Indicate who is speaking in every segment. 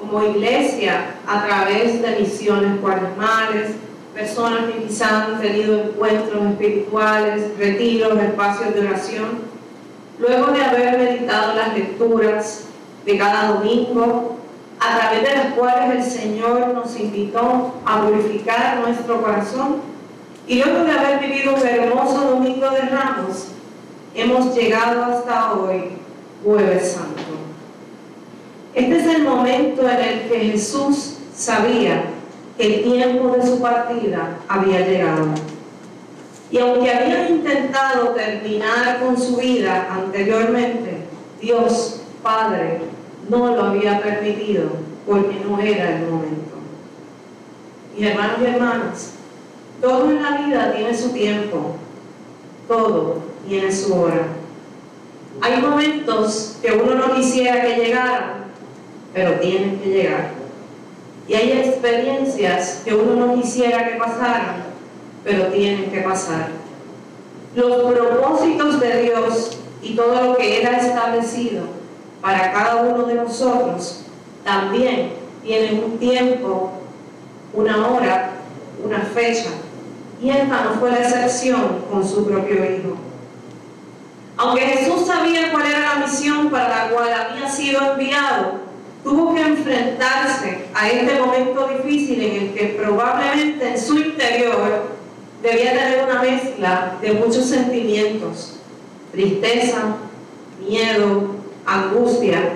Speaker 1: como iglesia a través de misiones cuaresmales, personas que quizás han tenido encuentros espirituales, retiros, espacios de oración. Luego de haber meditado las lecturas de cada domingo, a través de las cuales el Señor nos invitó a purificar nuestro corazón, y luego de haber vivido un hermoso domingo de ramos, hemos llegado hasta hoy, jueves santo. Este es el momento en el que Jesús sabía que el tiempo de su partida había llegado. Y aunque había intentado terminar con su vida anteriormente, Dios Padre no lo había permitido porque no era el momento. Y hermanos y hermanas, todo en la vida tiene su tiempo, todo tiene su hora. Hay momentos que uno no quisiera que llegaran, pero tienen que llegar. Y hay experiencias que uno no quisiera que pasaran, pero tienen que pasar. Los propósitos de Dios y todo lo que Él ha establecido para cada uno de nosotros también tienen un tiempo, una hora, una fecha. Y esta no fue la excepción con su propio Hijo. Aunque Jesús sabía cuál era la misión para la cual había sido enviado, tuvo que enfrentarse a este momento difícil en el que probablemente en su interior debía tener una mezcla de muchos sentimientos, tristeza, miedo, angustia,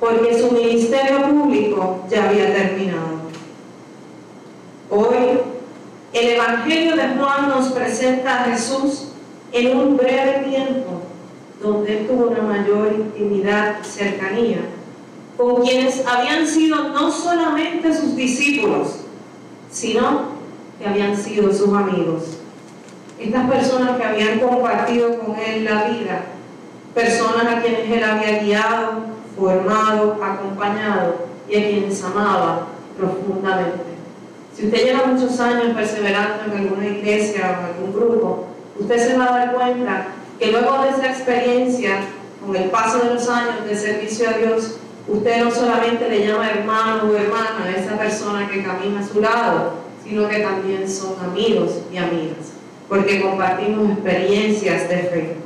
Speaker 1: porque su ministerio público ya había terminado. Hoy, el Evangelio de Juan nos presenta a Jesús en un breve tiempo donde tuvo una mayor intimidad y cercanía con quienes habían sido no solamente sus discípulos, sino que habían sido sus amigos. Estas personas que habían compartido con él la vida, personas a quienes él había guiado, formado, acompañado y a quienes amaba profundamente. Si usted lleva muchos años perseverando en alguna iglesia o en algún grupo, usted se va a dar cuenta que luego de esa experiencia, con el paso de los años de servicio a Dios, usted no solamente le llama hermano o hermana a esa persona que camina a su lado, sino que también son amigos y amigas, porque compartimos experiencias de fe.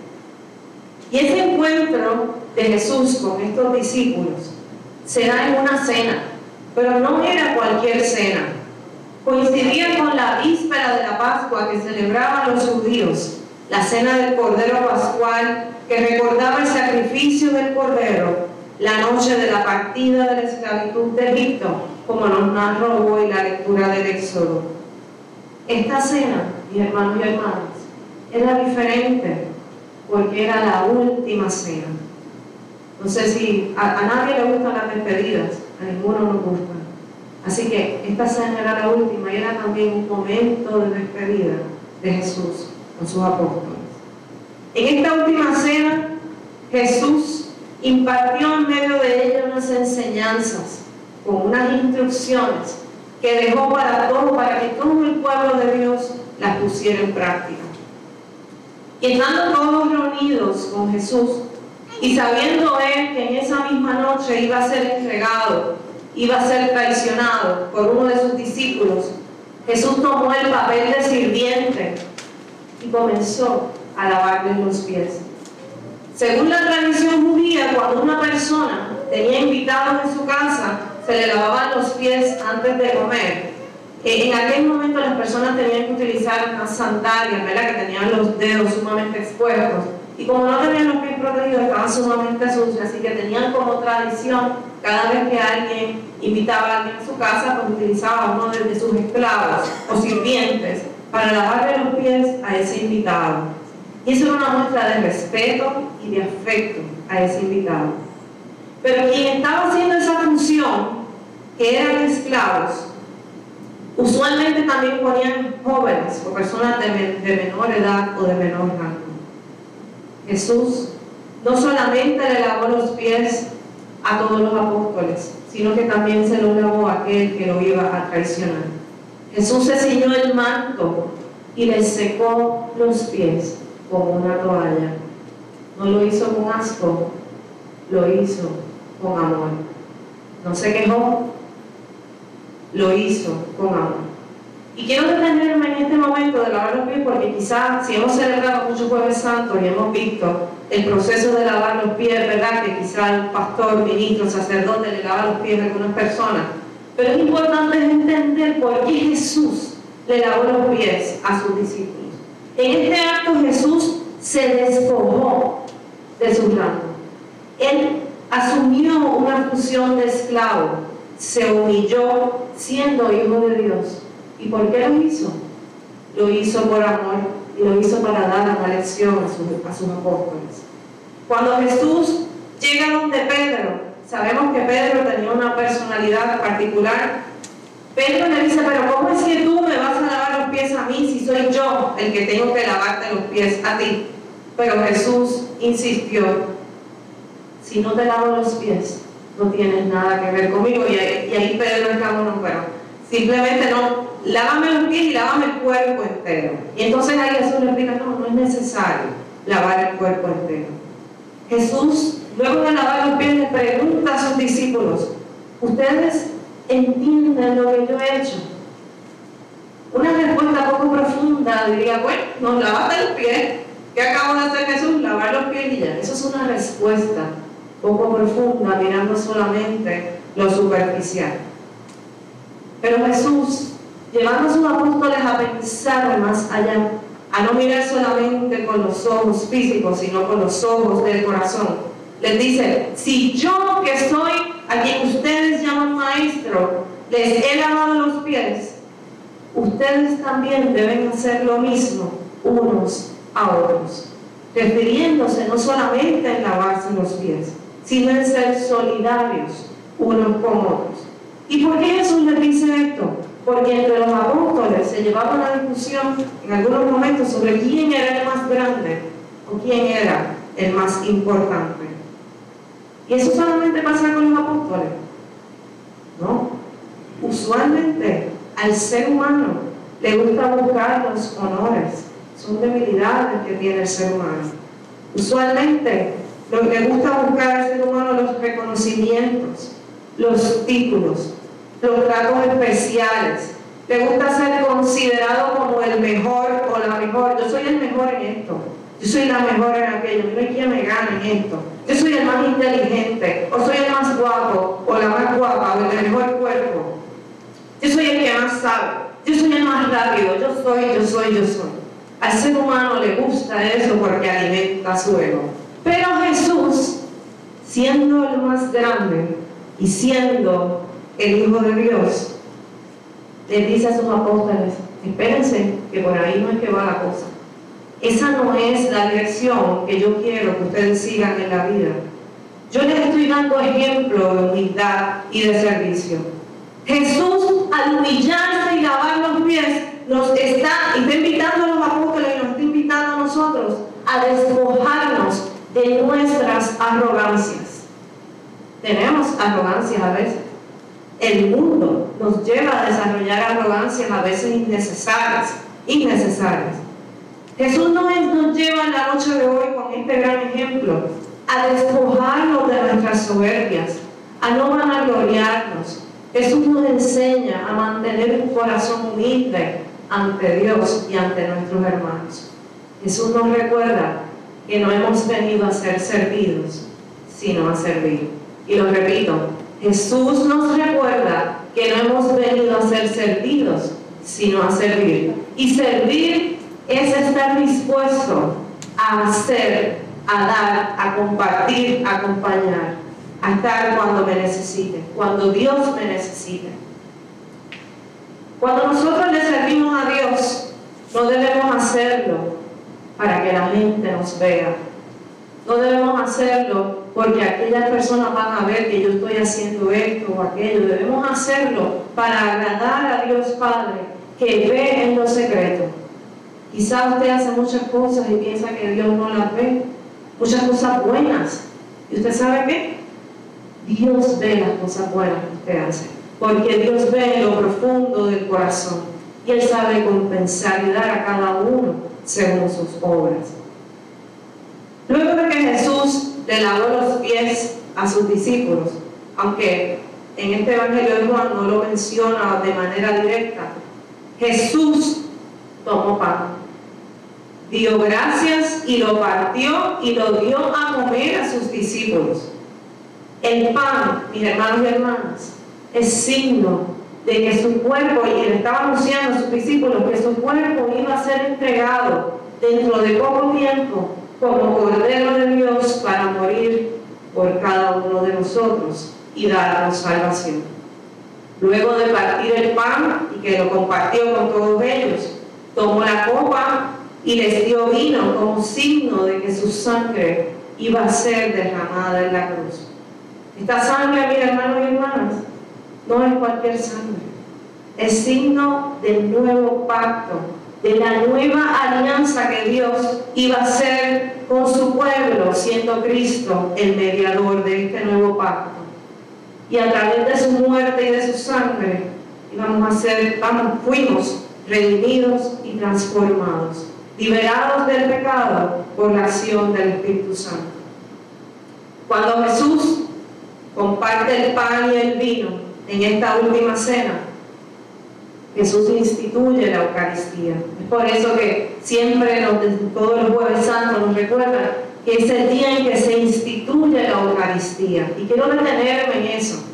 Speaker 1: Y ese encuentro de Jesús con estos discípulos se da en una cena, pero no era cualquier cena. Coincidía con la víspera de la Pascua que celebraban los judíos, la cena del Cordero Pascual que recordaba el sacrificio del Cordero la noche de la partida de la esclavitud de Egipto, como nos narra hoy la lectura del Éxodo. Esta cena, mis hermanos y hermanas, era diferente porque era la última cena. No sé si a, nadie le gustan las despedidas, a ninguno nos gusta. Así que esta cena era la última y era también un momento de despedida de Jesús con sus apóstoles. En esta última cena, Jesús impartió en medio de ella unas enseñanzas con unas instrucciones que dejó para todo, para que todo el pueblo de Dios las pusiera en práctica. Y estando todos reunidos con Jesús y sabiendo él que en esa misma noche iba a ser entregado, iba a ser traicionado por uno de sus discípulos, Jesús tomó el papel de sirviente y comenzó a lavarle los pies. Según la tradición judía, cuando una persona tenía invitados en su casa, se le lavaban los pies antes de comer. En aquel momento las personas tenían que utilizar unas sandalias, ¿verdad? Que tenían los dedos sumamente expuestos. Y como no tenían los pies protegidos, estaban sumamente sucios, así que tenían como tradición, cada vez que alguien invitaba a alguien a su casa, pues utilizaba uno de sus esclavos o sirvientes para lavarle los pies a ese invitado. Y eso una muestra de respeto y de afecto a ese invitado. Pero quien estaba haciendo esa función, que eran esclavos, usualmente también ponían jóvenes o personas de, menor edad o de menor rango. Jesús no solamente le lavó los pies a todos los apóstoles, sino que también se los lavó a aquel que lo iba a traicionar. Jesús se ciñó el manto y le secó los pies con una toalla. No lo hizo con asco, lo hizo con amor. no se quejó, lo hizo con amor. Y quiero detenerme en este momento de lavar los pies porque quizás si hemos celebrado muchos jueves santos y hemos visto el proceso de lavar los pies, ¿verdad? Que quizás el pastor, ministro, sacerdote le lava los pies a algunas personas. Pero es importante entender por qué Jesús le lavó los pies a sus discípulos. En este acto Jesús se despojó de su rango. Él asumió una función de esclavo, se humilló siendo hijo de Dios. ¿Y por qué lo hizo? Lo hizo por amor lo hizo para dar una lección a sus, a sus apóstoles. Cuando Jesús llega donde Pedro, sabemos que Pedro tenía una personalidad particular. Pedro le dice, pero ¿cómo es que tú me vas a los pies a mí si soy yo el que tengo que lavarte los pies a ti? Pero Jesús insistió, si no te lavo los pies, no tienes nada que ver conmigo. Y ahí, y ahí Pedro exclamó, no, pero simplemente no, lávame los pies y lávame el cuerpo entero. Y entonces ahí Jesús le explica, no, no es necesario lavar el cuerpo entero. Jesús, luego de lavar los pies, le pregunta a sus discípulos, ¿ustedes entienden lo que yo he hecho? Una respuesta poco profunda diría, bueno, nos lavaste los pies. ¿Qué acabo de hacer Jesús? Lavar los pies y ya. Eso es una respuesta poco profunda, mirando solamente lo superficial. Pero Jesús, llevando a sus apóstoles a pensar más allá, a no mirar solamente con los ojos físicos, sino con los ojos del corazón, les dice, si yo que soy a quien ustedes llaman maestro, les he lavado los pies, ustedes también deben hacer lo mismo unos a otros, refiriéndose no solamente en lavarse los pies, sino en ser solidarios unos con otros. ¿Y por qué Jesús les dice esto? Porque entre los apóstoles se llevaba una discusión en algunos momentos sobre quién era el más grande o quién era el más importante. ¿Y eso solamente pasa con los apóstoles? No. Usualmente al ser humano le gusta buscar los honores. Son debilidades que tiene el ser humano. Usualmente lo que le gusta buscar al ser humano los reconocimientos, los títulos, los tratos especiales. Le gusta ser considerado como el mejor o la mejor. Yo soy el mejor en esto. Yo soy la mejor en aquello. No hay quien me gane en esto. Yo soy el más inteligente. O soy el más guapo. O la más guapa. O el mejor cuerpo. Yo soy el que más sabe. Yo soy el más rápido. Yo soy, yo soy, yo soy. Al ser humano le gusta eso porque alimenta su ego. Pero Jesús, siendo el más grande y siendo el Hijo de Dios, le dice a sus apóstoles, espérense, que por ahí no es que va la cosa. Esa no es la dirección que yo quiero que ustedes sigan en la vida. Yo les estoy dando ejemplo de humildad y de servicio. Jesús, al humillarse y lavar los pies, nos está, está invitando a los apóstoles y nos está invitando a nosotros a despojarnos de nuestras arrogancias. Tenemos arrogancias a veces. El mundo nos lleva a desarrollar arrogancias a veces innecesarias, innecesarias. Jesús nos, nos lleva en la noche de hoy con este gran ejemplo a despojarnos de nuestras soberbias, a no vanagloriarnos. Jesús nos enseña a mantener un corazón humilde ante Dios y ante nuestros hermanos. Jesús nos recuerda que no hemos venido a ser servidos, sino a servir. Y lo repito, Jesús nos recuerda que no hemos venido a ser servidos, sino a servir. Y servir es estar dispuesto a hacer, a dar, a compartir, a acompañar, a estar cuando me necesite, cuando Dios me necesite. Cuando nosotros le servimos a Dios, no debemos hacerlo para que la gente nos vea. No debemos hacerlo porque aquellas personas van a ver que yo estoy haciendo esto o aquello. Debemos hacerlo para agradar a Dios Padre, que ve en lo secreto. Quizás usted hace muchas cosas y piensa que Dios no las ve. Muchas cosas buenas. ¿Y usted sabe qué? Dios ve las cosas buenas que usted hace. Porque Dios ve lo profundo del corazón. Y Él sabe compensar y dar a cada uno según sus obras. Luego de que Jesús le lavó los pies a sus discípulos, aunque en este Evangelio de Juan no lo menciona de manera directa. Jesús tomó pan, dio gracias y lo partió y lo dio a comer a sus discípulos. El pan, mis hermanos y hermanas, es signo de que su cuerpo, y él estaba anunciando a sus discípulos que su cuerpo iba a ser entregado dentro de poco tiempo como Cordero de Dios para morir por cada uno de nosotros y darnos salvación. Luego de partir el pan y que lo compartió con todos ellos, tomó la copa y les dio vino como signo de que su sangre iba a ser derramada en la cruz. Esta sangre, mis hermanos y hermanas, no es cualquier sangre, es signo del nuevo pacto, de la nueva alianza que Dios iba a hacer con su pueblo, siendo Cristo el mediador de este nuevo pacto. Y a través de su muerte y de su sangre, íbamos a ser, vamos, fuimos redimidos y transformados, liberados del pecado por la acción del Espíritu Santo. Cuando Jesús comparte el pan y el vino, en esta última cena, Jesús instituye la Eucaristía. Es por eso que siempre todos los jueves santos nos recuerdan que es el día en que se instituye la Eucaristía. Y quiero detenerme en eso.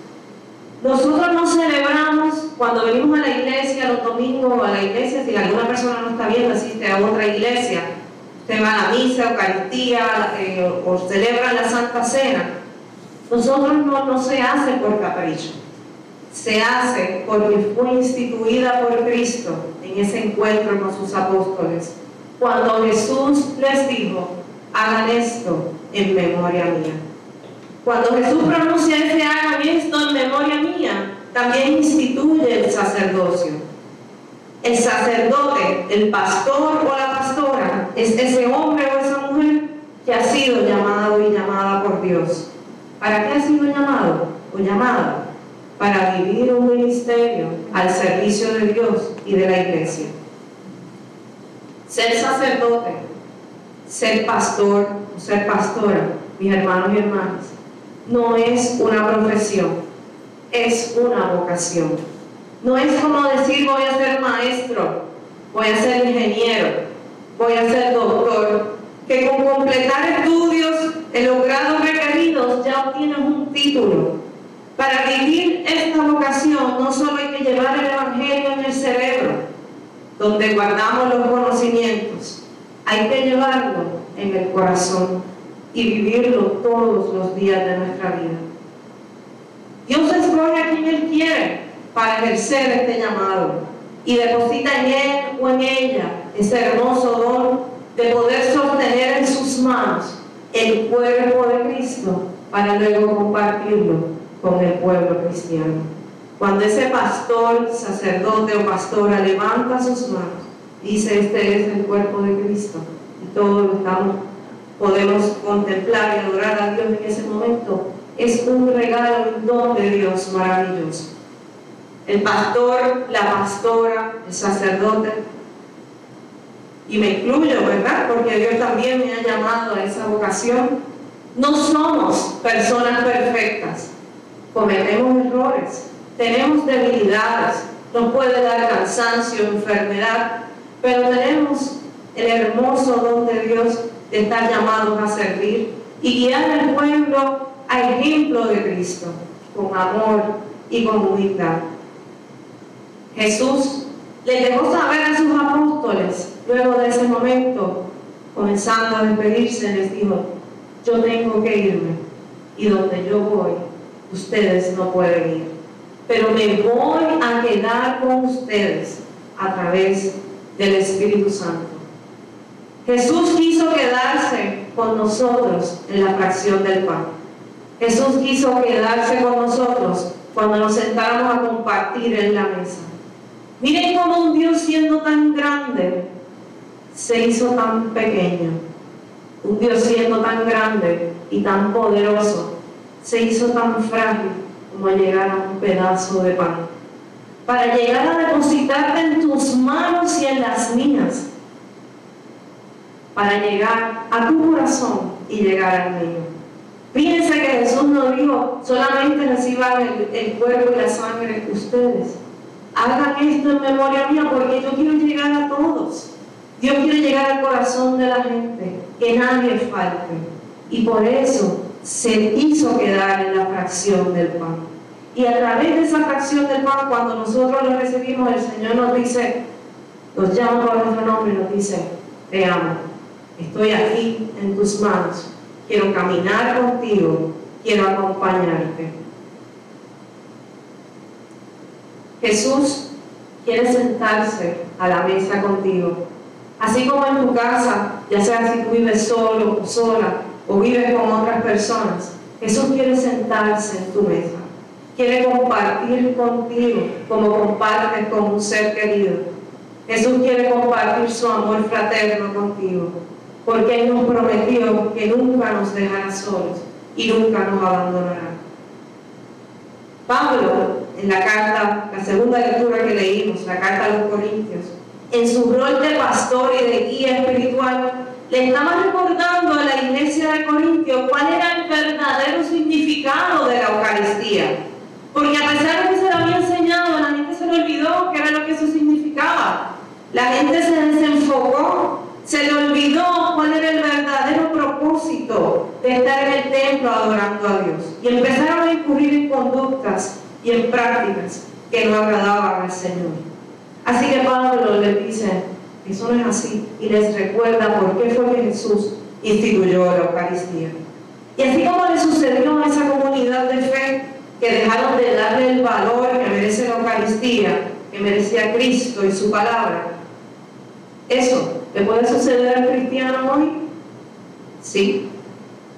Speaker 1: Nosotros no celebramos cuando venimos a la iglesia los domingos a la iglesia, si alguna persona no está viendo, asiste a otra iglesia, usted va a la misa, Eucaristía eh, o, celebra la Santa Cena. Nosotros no, no se hace por capricho se hace porque fue instituida por Cristo en ese encuentro con sus apóstoles, cuando Jesús les dijo, hagan esto en memoria mía. Cuando Jesús pronuncia ese hagan esto en memoria mía, también instituye el sacerdocio. El sacerdote, el pastor o la pastora, es ese hombre o esa mujer que ha sido llamado y llamada por Dios. ¿Para qué ha sido llamado o llamada? para vivir un ministerio al servicio de Dios y de la iglesia. Ser sacerdote, ser pastor o ser pastora, mis hermanos y hermanas, no es una profesión, es una vocación. No es como decir voy a ser maestro, voy a ser ingeniero, voy a ser doctor, que con completar estudios en los ya obtienes un título para vivir esta vocación no solo hay que llevar el Evangelio en el cerebro, donde guardamos los conocimientos, hay que llevarlo en el corazón y vivirlo todos los días de nuestra vida. Dios escoge a quien Él quiere para ejercer este llamado y deposita en Él o en ella ese hermoso don de poder sostener en sus manos el cuerpo de Cristo para luego compartirlo con el pueblo cristiano. Cuando ese pastor, sacerdote o pastora levanta sus manos, dice, este es el cuerpo de Cristo, y todos lo estamos, podemos contemplar y adorar a Dios en ese momento, es un regalo, un don de Dios maravilloso. El pastor, la pastora, el sacerdote, y me incluyo, ¿verdad? Porque Dios también me ha llamado a esa vocación. No somos personas perfectas, cometemos errores, tenemos debilidades, nos puede dar cansancio, enfermedad, pero tenemos el hermoso don de Dios de estar llamados a servir y guiar al pueblo a ejemplo de Cristo, con amor y con humildad. Jesús le dejó saber a sus apóstoles, luego de ese momento, comenzando a despedirse, les dijo, yo tengo que irme y donde yo voy, ustedes no pueden ir. Pero me voy a quedar con ustedes a través del Espíritu Santo. Jesús quiso quedarse con nosotros en la fracción del pan. Jesús quiso quedarse con nosotros cuando nos sentamos a compartir en la mesa. Miren cómo un Dios siendo tan grande se hizo tan pequeño. Un Dios siendo tan grande y tan poderoso se hizo tan frágil como llegar a un pedazo de pan, para llegar a depositarte en tus manos y en las mías, para llegar a tu corazón y llegar al mío. Fíjense que Jesús no dijo, solamente reciban el, el cuerpo y la sangre de ustedes. Hagan esto en memoria mía porque yo quiero llegar a todos. Dios quiere llegar al corazón de la gente, que nadie falte. Y por eso se hizo quedar en la fracción del pan. Y a través de esa fracción del pan, cuando nosotros lo recibimos, el Señor nos dice, nos llama por nuestro nombre nos dice, te amo, estoy aquí en tus manos, quiero caminar contigo, quiero acompañarte. Jesús quiere sentarse a la mesa contigo. Así como en tu casa, ya sea si tú vives solo o sola, o vives con otras personas, Jesús quiere sentarse en tu mesa. Quiere compartir contigo como compartes con un ser querido Jesús quiere compartir su amor fraterno contigo, porque Él nos prometió que nunca nos dejará solos y nunca nos abandonará. Pablo, en la carta, la segunda lectura que leímos, la carta a los Corintios, en su rol de pastor y de guía espiritual, le estaba recordando a la iglesia de Corintios cuál era el verdadero significado de la Eucaristía. Porque a pesar de que se lo había enseñado, la gente se le olvidó qué era lo que eso significaba. La gente se desenfocó, se le olvidó cuál era el verdadero propósito de estar en el templo adorando a Dios. Y empezaron a incurrir en conductas y en prácticas que no agradaban al Señor. Así que Pablo les dice, eso no es así, y les recuerda por qué fue que Jesús instituyó la Eucaristía. Y así como le sucedió a esa comunidad de fe que dejaron de darle el valor que merece la Eucaristía, que merecía Cristo y su palabra, ¿Eso le puede suceder al cristiano hoy? Sí.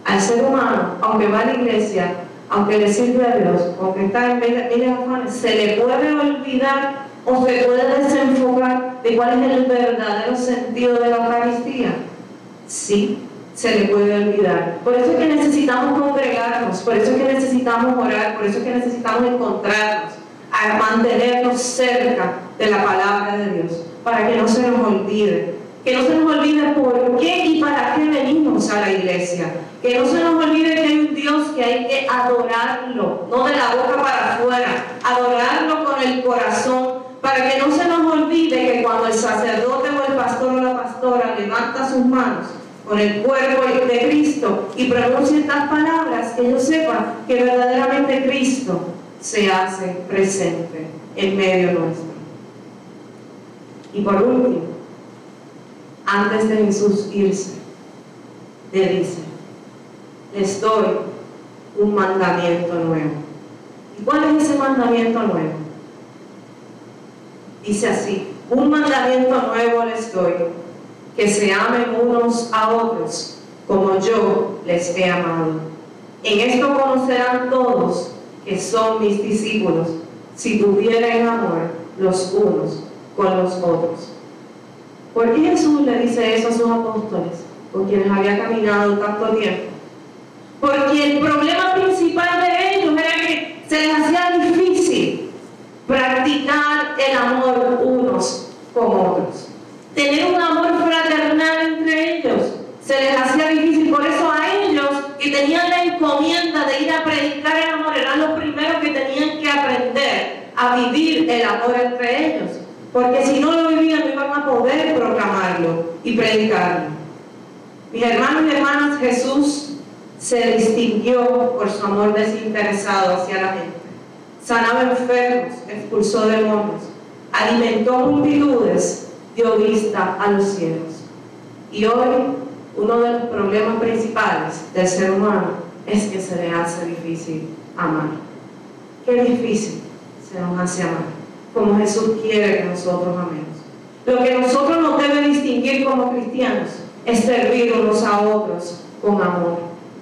Speaker 1: Al ser humano, aunque va a la iglesia, aunque le sirve a Dios, aunque está en miles de afanes, se le puede olvidar o se puede desenfocar de cuál es el verdadero sentido de la Eucaristía. Sí, se le puede olvidar. Por eso es que necesitamos congregarnos, por eso es que necesitamos orar, por eso es que necesitamos encontrarnos, a mantenernos cerca de la palabra de Dios para que no se nos olvide. Que no se nos olvide por qué y para qué venimos a la iglesia. Que no se nos olvide que hay un Dios que hay que adorarlo, no de la boca para afuera, adorarlo con el corazón, para que no se nos olvide que cuando el sacerdote o el pastor o la pastora levanta sus manos con el cuerpo de Cristo y pronuncia estas palabras, que ellos sepan que verdaderamente Cristo se hace presente en medio nuestro. Y por último, antes de Jesús irse, le dice, les doy un mandamiento nuevo. ¿Y cuál es ese mandamiento nuevo? Dice así, un mandamiento nuevo les doy, que se amen unos a otros como yo les he amado. En esto conocerán todos que son mis discípulos, si tuvieran amor los unos con los otros. ¿Por qué Jesús le dice eso a sus apóstoles, con quienes había caminado tanto tiempo? Porque el problema principal de ellos era que se les hacía difícil practicar el amor unos con otros. Tener un amor fraternal entre ellos se les hacía difícil. Por eso a ellos que tenían la encomienda de ir a predicar el amor eran los primeros que tenían que aprender a vivir el amor entre ellos. Porque si no lo vivían, no iban a poder proclamarlo y predicarlo. Mis hermanos y hermanas, Jesús se distinguió por su amor desinteresado hacia la gente. Sanaba enfermos, expulsó demonios, alimentó multitudes, dio vista a los cielos. Y hoy uno de los problemas principales del ser humano es que se le hace difícil amar. Qué difícil se nos hace amar como Jesús quiere que nosotros amemos. Lo que nosotros nos debe distinguir como cristianos es servir unos a otros con amor.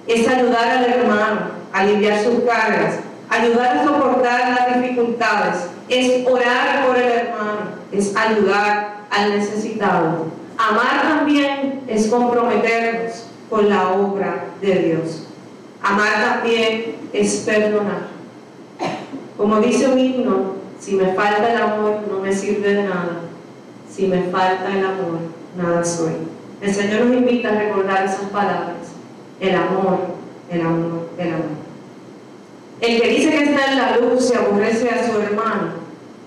Speaker 1: Es ayudar al hermano a aliviar sus cargas, ayudar a soportar las dificultades, es orar por el hermano, es ayudar al necesitado. Amar también es comprometernos con la obra de Dios. Amar también es perdonar. Como dice un himno, si me falta el amor, no me sirve de nada. Si me falta el amor, nada soy. El Señor nos invita a recordar esas palabras. El amor, el amor. el amor. El que dice que está en la luz y aborrece a su hermano,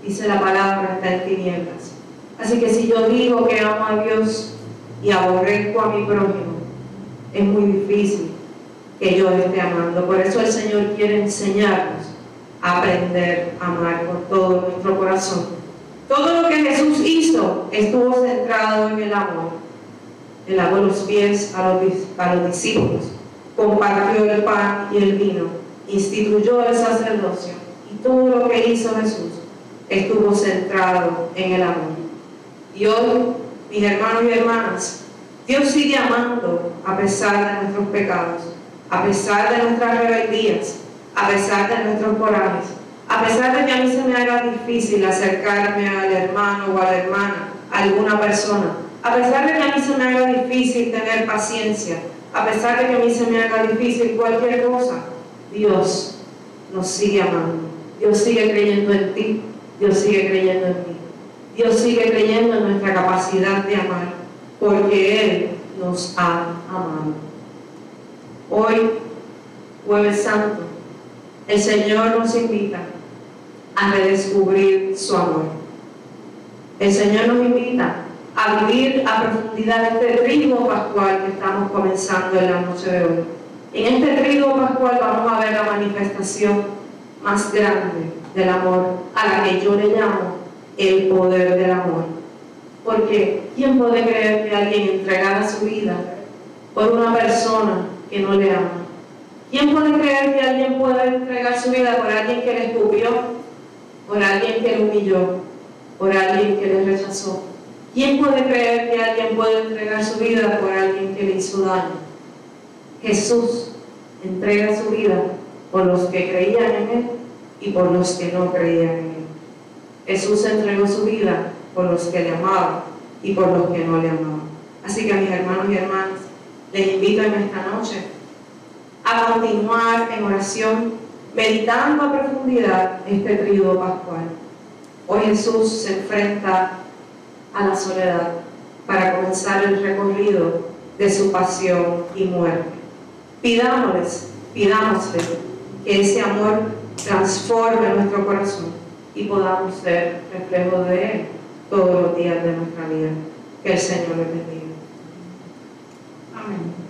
Speaker 1: dice la palabra, está en tinieblas. Así que si yo digo que amo a Dios y aborrezco a mi prójimo, es muy difícil que yo esté amando. Por eso el Señor quiere enseñarnos a aprender a amar con todo nuestro corazón. Todo lo que Jesús hizo estuvo centrado en el amor. Él lavó los pies a los, a los discípulos, compartió el pan y el vino, instituyó el sacerdocio y todo lo que hizo Jesús estuvo centrado en el amor. Y hoy, mis hermanos y hermanas, Dios sigue amando a pesar de nuestros pecados, a pesar de nuestras rebeldías, a pesar de nuestros corajes, a pesar de que a mí se me haga difícil acercarme al hermano o a la hermana, a alguna persona, a pesar de que a mí se me haga difícil tener paciencia, a pesar de que a mí se me haga difícil cualquier cosa, Dios nos sigue amando. Dios sigue creyendo en ti, Dios sigue creyendo en mí. Dios sigue creyendo en nuestra capacidad de amar, porque Él nos ha amado. Hoy, jueves santo, el Señor nos invita a redescubrir su amor. El Señor nos invita a vivir a profundidad este ritmo pascual que estamos comenzando en la noche de hoy. En este ritmo pascual vamos a ver la manifestación más grande del amor, a la que yo le llamo el poder del amor. Porque ¿quién puede creer que alguien entregara su vida por una persona que no le ama? ¿Quién puede creer que alguien pueda entregar su vida por alguien que le escupió, por alguien que le humilló, por alguien que le rechazó? ¿Quién puede creer que alguien puede entregar su vida por alguien que le hizo daño? Jesús entrega su vida por los que creían en Él y por los que no creían en Él. Jesús entregó su vida por los que le amaban y por los que no le amaban. Así que mis hermanos y hermanas, les invito en esta noche a continuar en oración, meditando a profundidad este trío pascual. Hoy Jesús se enfrenta a la soledad para comenzar el recorrido de su pasión y muerte. Pidámosles, pidámosle que ese amor transforme nuestro corazón y podamos ser reflejo de Él todos los días de nuestra vida. Que el Señor les bendiga. Amén.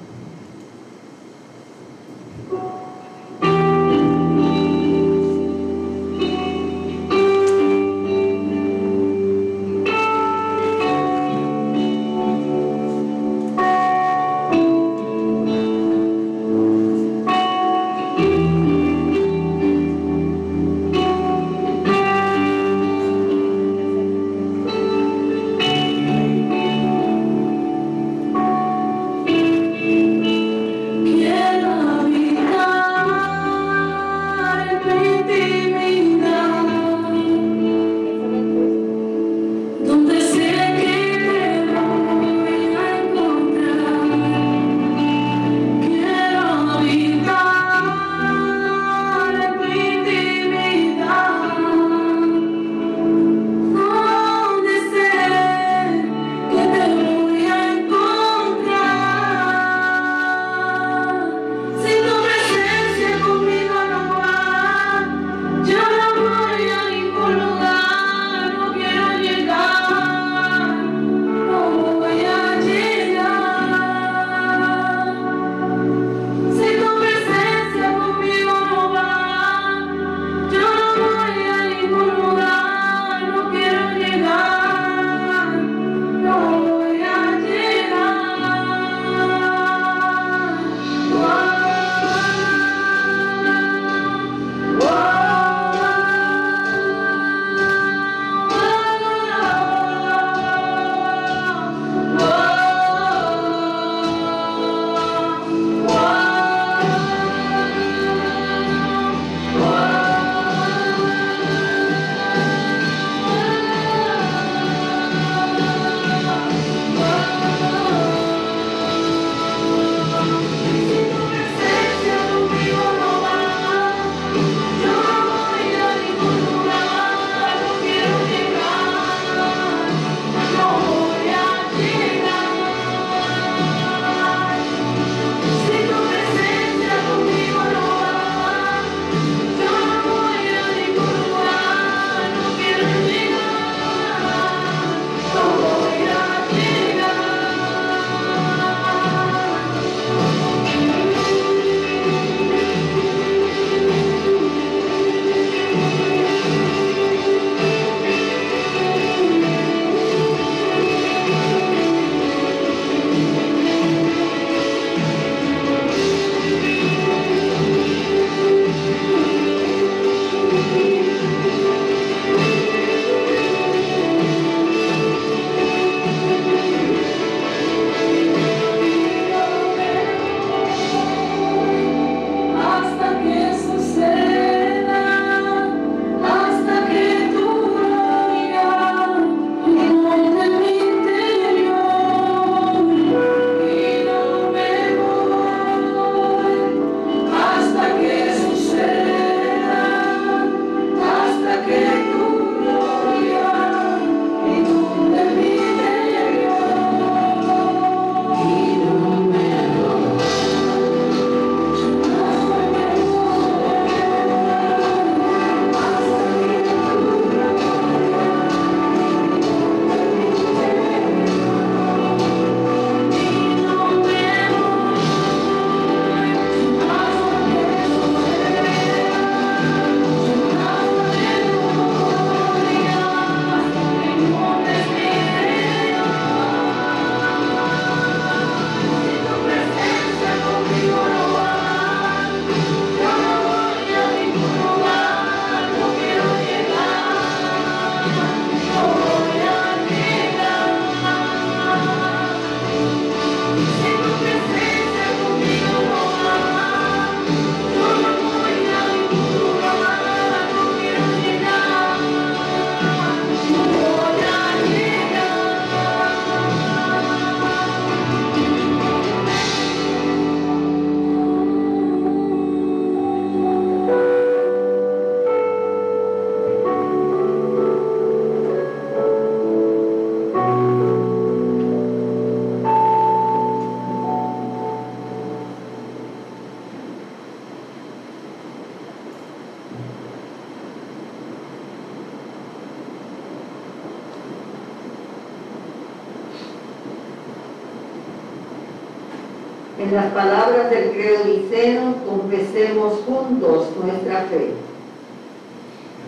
Speaker 2: En las palabras del credo niceno, confesemos juntos nuestra fe.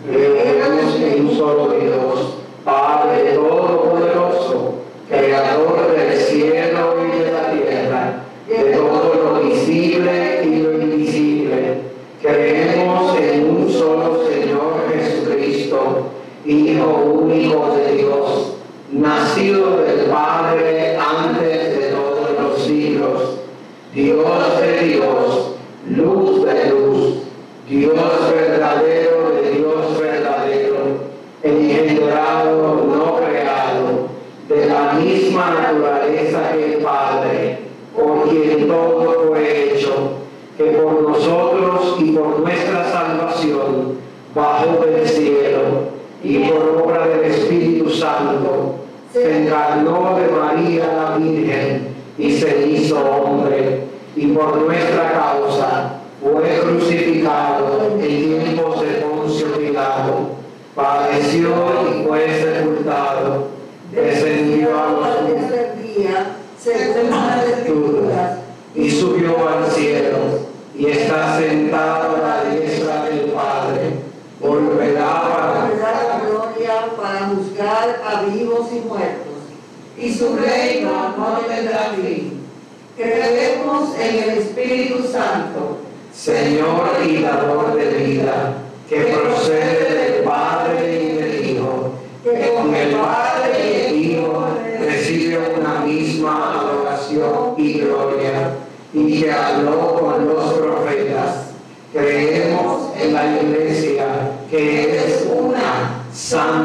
Speaker 3: Creemos en un solo Dios, Padre Todopoderoso, Creador del cielo Santo se encarnó de María la Virgen y se hizo hombre y por nuestra causa fue crucificado en tiempos de Poncio Pilato, padeció y fue sepultado, descendió a los
Speaker 2: según las escrituras,
Speaker 3: y subió al cielo y está sentado a la diestra del Padre. Volverá
Speaker 2: para
Speaker 3: para
Speaker 2: dar la gloria para juzgar a vivos y muertos. Y su reino no tendrá fin. Creemos en el Espíritu Santo,
Speaker 3: Señor y dador de vida, que procede del Padre y del Hijo, que con el Padre y el Hijo recibe una misma adoración y gloria, y que habló con los profetas. Creemos en la Iglesia, que es una, santa,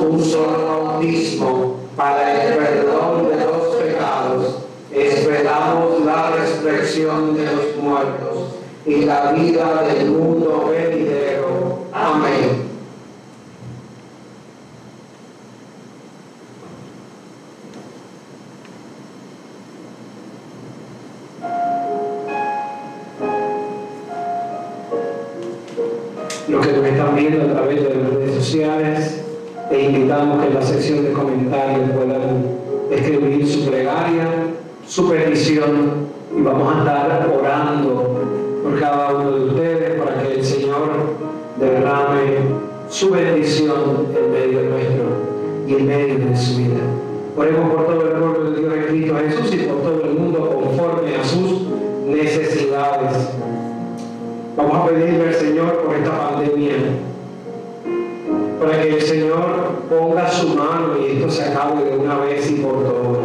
Speaker 3: un solo bautismo para el perdón de los pecados. Esperamos la resurrección de los muertos y la vida del mundo venidero. Amén. Los que nos están viendo a través de las redes sociales, te invitamos que en la sección de comentarios puedan escribir su plegaria, su petición y vamos a estar orando por cada uno de ustedes para que el Señor derrame su bendición en medio nuestro y en medio de su vida. Oremos por todo el pueblo de Dios en Cristo Jesús y por todo el mundo conforme a sus necesidades. Vamos a pedirle al Señor por esta pandemia, para que el Señor ponga su mano y esto se acabe de una vez y por todas,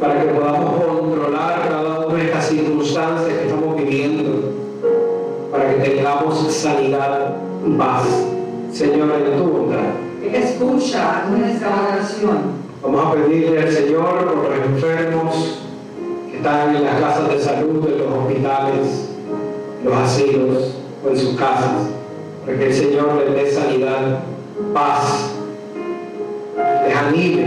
Speaker 3: para que podamos controlar cada una de estas circunstancias que estamos viviendo, para que tengamos sanidad y paz. Señor, en tu bondad.
Speaker 2: escucha nuestra oración.
Speaker 3: Vamos a pedirle al Señor por los enfermos que están en las casas de salud, en los hospitales, los asilos o en sus casas, para que el Señor les dé sanidad, paz, les anime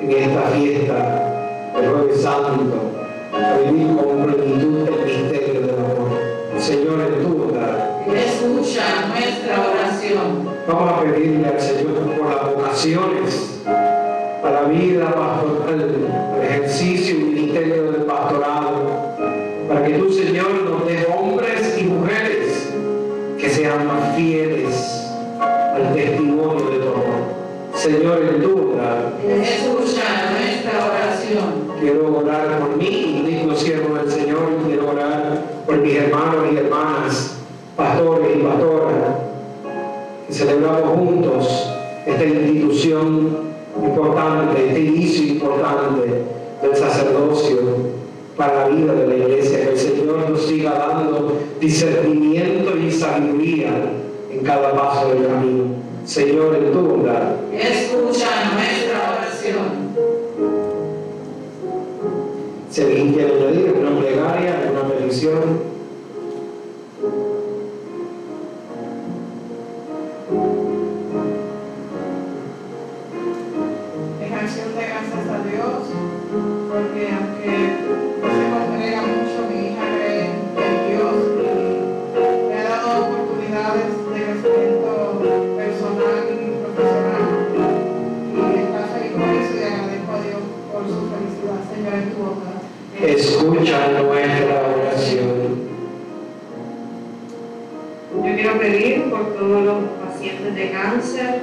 Speaker 3: en esta fiesta del Jueves Santo a vivir con plenitud el misterio del amor. Señor, en tu bondad.
Speaker 2: Escucha nuestra oración.
Speaker 3: Vamos a pedirle al Señor por las vocaciones, para la vida pastoral, al ejercicio y ministerio del pastorado, para que tú, Señor, nos mujeres más fieles al testimonio de tu amor. Señor, en tu bondad,
Speaker 2: Escucha nuestra oración.
Speaker 3: quiero orar por mí, digno siervo del Señor, quiero orar por mis hermanos y hermanas, pastores y pastoras, que celebramos juntos esta institución importante, este inicio importante del sacerdocio para la vida de la iglesia. Que el Señor nos siga dando discernimiento y sabiduría en cada paso del camino. Señor, en tu bondad.
Speaker 2: Escucha nuestra oración.
Speaker 3: Alguien quiere añadir alguna plegaria, alguna petición,
Speaker 1: Yo quiero pedir por todos los pacientes de cáncer,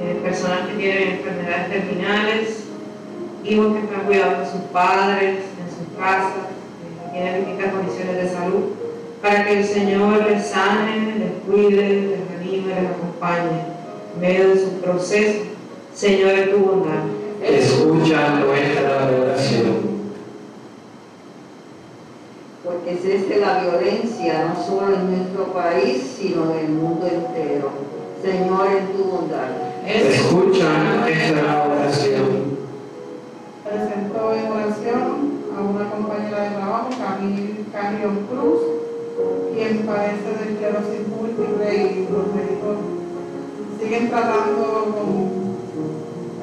Speaker 1: eh, personas que tienen enfermedades terminales, hijos que están cuidando a sus padres en sus casas, eh, que tienen distintas condiciones de salud, para que el Señor les sane, les cuide, les anime, les acompañe en medio de su proceso. Señor, en tu bondad.
Speaker 3: Escucha nuestra oración.
Speaker 2: Porque cese la violencia no solo en nuestro país, sino en el mundo entero. Señor, en tu bondad.
Speaker 3: Escucha nuestra oración.
Speaker 4: Presentó en oración a una compañera de trabajo, Camil Carrión Cruz, quien padece de esclerosis múltiple y los médicos siguen tratando con,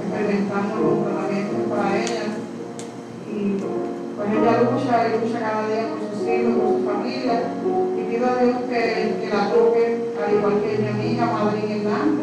Speaker 4: experimentando con tratamientos para ella. Y pues ella lucha y lucha cada día por sus hijos, por su familia. Y pido a Dios que, que la toque, al igual que mi amiga Madrid Hernández.